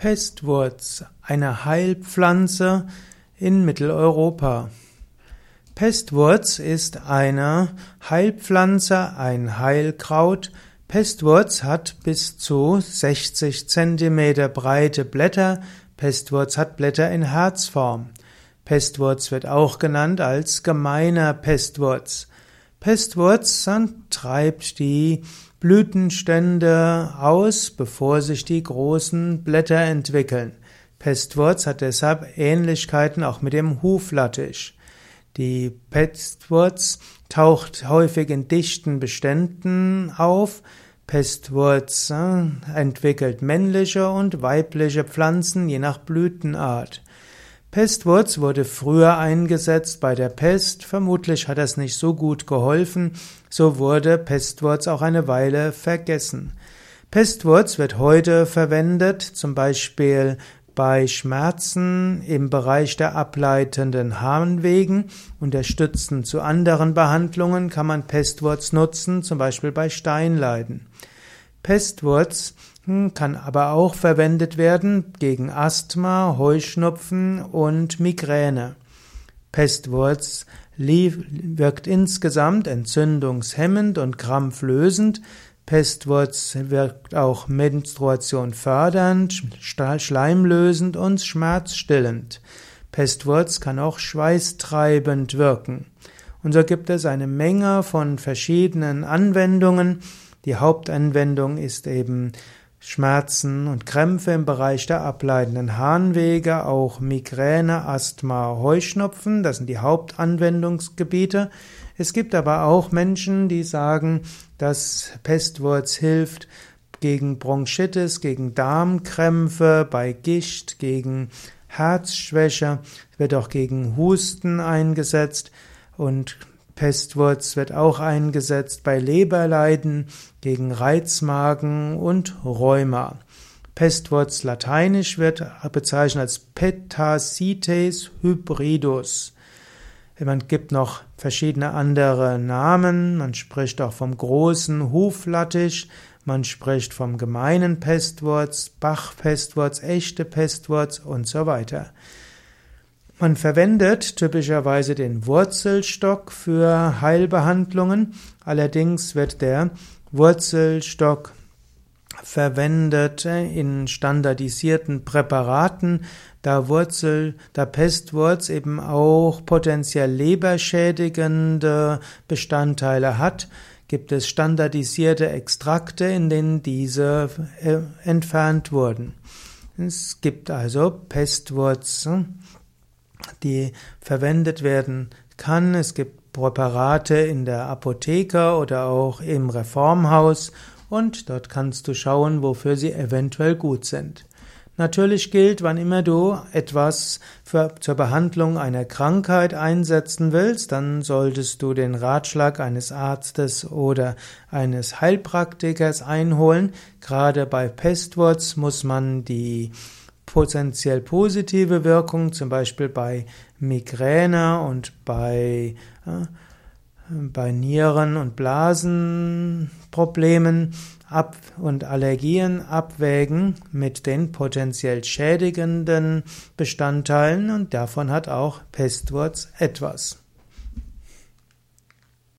Pestwurz, eine Heilpflanze in Mitteleuropa. Pestwurz ist eine Heilpflanze, ein Heilkraut. Pestwurz hat bis zu 60 Zentimeter breite Blätter. Pestwurz hat Blätter in Herzform. Pestwurz wird auch genannt als gemeiner Pestwurz. Pestwurz treibt die Blütenstände aus, bevor sich die großen Blätter entwickeln. Pestwurz hat deshalb Ähnlichkeiten auch mit dem Huflattich. Die Pestwurz taucht häufig in dichten Beständen auf. Pestwurz äh, entwickelt männliche und weibliche Pflanzen je nach Blütenart. Pestwurz wurde früher eingesetzt bei der Pest, vermutlich hat das nicht so gut geholfen, so wurde Pestwurz auch eine Weile vergessen. Pestwurz wird heute verwendet, zum Beispiel bei Schmerzen im Bereich der ableitenden Harnwegen. Unterstützend zu anderen Behandlungen kann man Pestwurz nutzen, zum Beispiel bei Steinleiden. Pestwurz hm, kann aber auch verwendet werden gegen Asthma, Heuschnupfen und Migräne. Pestwurz wirkt insgesamt entzündungshemmend und krampflösend. Pestwurz wirkt auch Menstruation fördernd, schleimlösend und schmerzstillend. Pestwurz kann auch schweißtreibend wirken. Und so gibt es eine Menge von verschiedenen Anwendungen. Die Hauptanwendung ist eben Schmerzen und Krämpfe im Bereich der ableitenden Harnwege, auch Migräne, Asthma, Heuschnupfen, das sind die Hauptanwendungsgebiete. Es gibt aber auch Menschen, die sagen, dass Pestwurz hilft gegen Bronchitis, gegen Darmkrämpfe, bei Gicht, gegen Herzschwäche, wird auch gegen Husten eingesetzt und Pestwurz wird auch eingesetzt bei Leberleiden, gegen Reizmagen und Rheuma. Pestwurz lateinisch wird bezeichnet als Petacites hybridus. Man gibt noch verschiedene andere Namen. Man spricht auch vom großen Huflattich. Man spricht vom gemeinen Pestwurz, Bachpestwurz, echte Pestwurz und so weiter. Man verwendet typischerweise den Wurzelstock für Heilbehandlungen, allerdings wird der Wurzelstock verwendet in standardisierten Präparaten, da Wurzel, da Pestwurz eben auch potenziell leberschädigende Bestandteile hat, gibt es standardisierte Extrakte, in denen diese äh, entfernt wurden. Es gibt also Pestwurz die verwendet werden kann. Es gibt Präparate in der Apotheke oder auch im Reformhaus und dort kannst du schauen, wofür sie eventuell gut sind. Natürlich gilt, wann immer du etwas für, zur Behandlung einer Krankheit einsetzen willst, dann solltest du den Ratschlag eines Arztes oder eines Heilpraktikers einholen. Gerade bei Pestwurz muss man die potenziell positive Wirkung, zum Beispiel bei Migräne und bei, äh, bei Nieren- und Blasenproblemen ab und Allergien abwägen mit den potenziell schädigenden Bestandteilen und davon hat auch Pestwurz etwas.